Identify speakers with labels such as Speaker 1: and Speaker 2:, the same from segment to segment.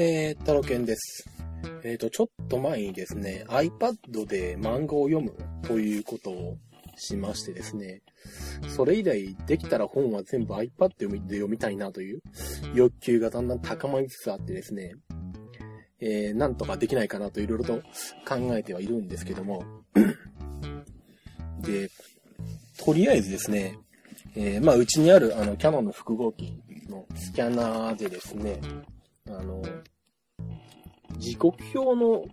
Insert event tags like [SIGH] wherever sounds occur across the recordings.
Speaker 1: えー、タロケンです。えっ、ー、と、ちょっと前にですね、iPad で漫画を読むということをしましてですね、それ以来できたら本は全部 iPad で読みたいなという欲求がだんだん高まりつつあってですね、えー、なんとかできないかなといろいろと考えてはいるんですけども、で、とりあえずですね、えー、まあ、うちにある、あの、キャノンの複合機のスキャナーでですね、あの、時刻表の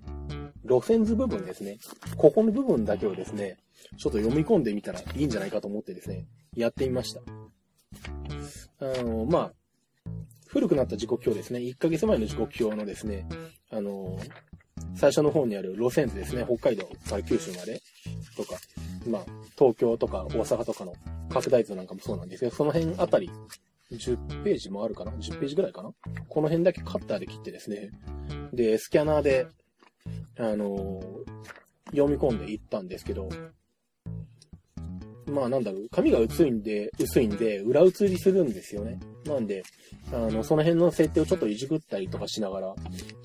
Speaker 1: 路線図部分ですね。ここの部分だけをですね、ちょっと読み込んでみたらいいんじゃないかと思ってですね、やってみました。あの、まあ、古くなった時刻表ですね。1ヶ月前の時刻表のですね、あの、最初の方にある路線図ですね。北海道から九州までとか、まあ、東京とか大阪とかの拡大図なんかもそうなんですけど、その辺あたり10ページもあるかな ?10 ページぐらいかな？この辺だけカッターで切ってですね。で、スキャナーで、あの、読み込んでいったんですけど、まあなんだろう、紙が薄いんで、薄いんで、裏写りするんですよね。なんで、あの、その辺の設定をちょっといじくったりとかしながら、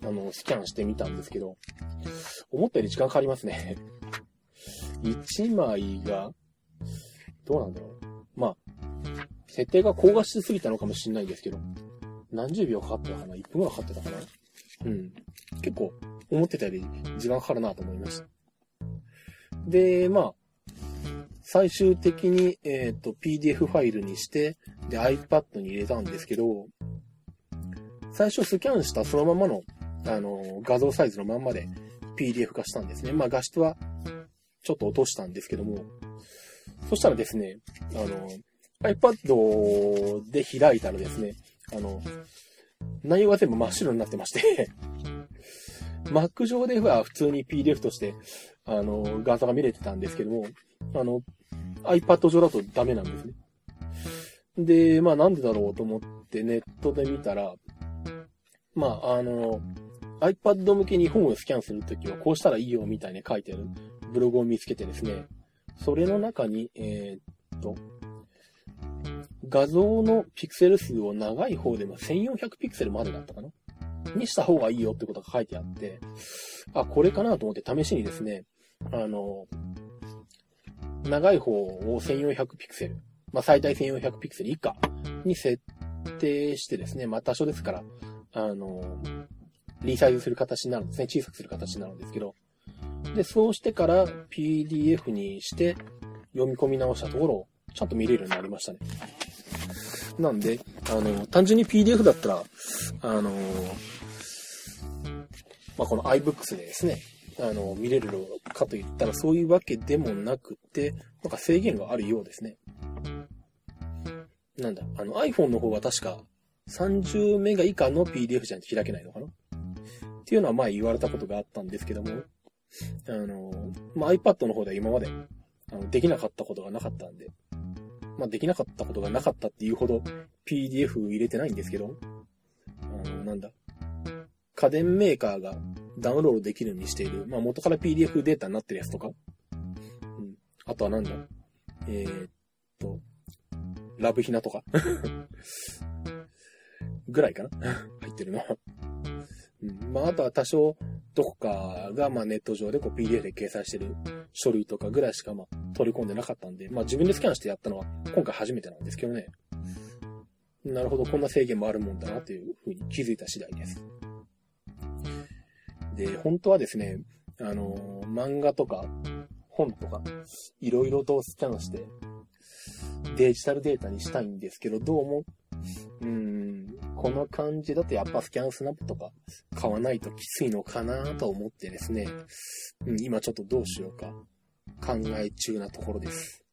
Speaker 1: あの、スキャンしてみたんですけど、思ったより時間かかりますね。[LAUGHS] 1枚が、どうなんだろう。まあ、設定が高画質すぎたのかもしれないですけど、何十秒かかってたかな ?1 分ぐらいかかってたかな？うん。結構、思ってたより時間かかるなと思いました。で、まあ、最終的に、えっ、ー、と、PDF ファイルにして、で、iPad に入れたんですけど、最初スキャンしたそのままの、あの、画像サイズのまんまで PDF 化したんですね。まあ画質はちょっと落としたんですけども、そしたらですね、あの、iPad で開いたらですね、あの、内容が全部真っ白になってまして [LAUGHS] Mac 上では普通に PDF として、あの、画像が見れてたんですけども、あの、iPad 上だとダメなんですね。で、まあなんでだろうと思ってネットで見たら、まああの、iPad 向けに本をスキャンするときはこうしたらいいよみたいに書いてあるブログを見つけてですね、それの中に、えー、っと、画像のピクセル数を長い方でも1400ピクセルまでだったかな？にした方がいいよってことが書いてあって、あ、これかなと思って試しにですね、あの、長い方を1400ピクセル、まあ、最大1400ピクセル以下に設定してですね、まあ、多少ですから、あの、リサイズする形になるんですね。小さくする形になるんですけど。で、そうしてから PDF にして読み込み直したところ、ちゃんと見れるようになりましたね。なんで、あの、単純に PDF だったら、あの、まあ、この iBooks でですね、あの、見れるのかといったらそういうわけでもなくて、なんか制限があるようですね。なんだ、あの iPhone の方は確か30メガ以下の PDF じゃ開けないのかな？っていうのは前言われたことがあったんですけども、あの、まあ、iPad の方では今まであのできなかったことがなかったんで、まあ、できなかったことがなかったっていうほど PDF 入れてないんですけど、あの、なんだ、家電メーカーがダウンロードできるようにしている、まあ、元から PDF データになってるやつとか、うん。あとはなんだ、えー、っと、ラブヒナとかぐらいかな入ってるのうん。まあ、あとは多少、どこかが、まあ、ネット上でこう PDF で掲載してる書類とかぐらいしか、まあ、取り込んでなかったんで、まあ、自分でスキャンしてやったのは、今回初めてなんですけどね。なるほど、こんな制限もあるもんだな、というふうに気づいた次第です。で、本当はですね、あの、漫画とか本とか、いろいろとスキャンして、デジタルデータにしたいんですけど、どうも、うん、この感じだとやっぱスキャンスナップとか買わないときついのかなと思ってですね、うん、今ちょっとどうしようか考え中なところです。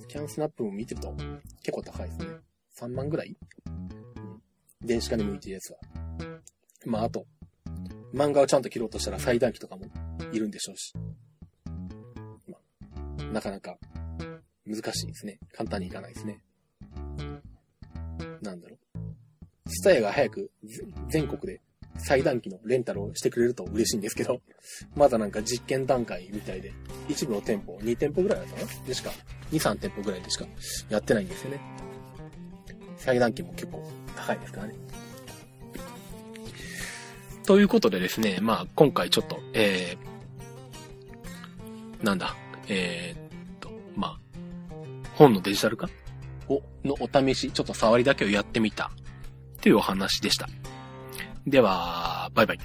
Speaker 1: スキャンスナップも見てると結構高いですね。3万ぐらい、うん、電子化に向いてるやつは。まああと、漫画をちゃんと切ろうとしたら裁断機とかもいるんでしょうし。まあ、なかなか難しいですね。簡単にいかないですね。スタヤが早く全国で裁断機のレンタルをしてくれると嬉しいんですけど、まだなんか実験段階みたいで、一部の店舗、2店舗ぐらいだったのでしか、2、3店舗ぐらいでしかやってないんですよね。裁断機も結構高いですからね。ということでですね、まあ今回ちょっと、えー、なんだ、えー、っと、まあ、本のデジタル化？をのお試し、ちょっと触りだけをやってみたというお話でした。では、バイバイ。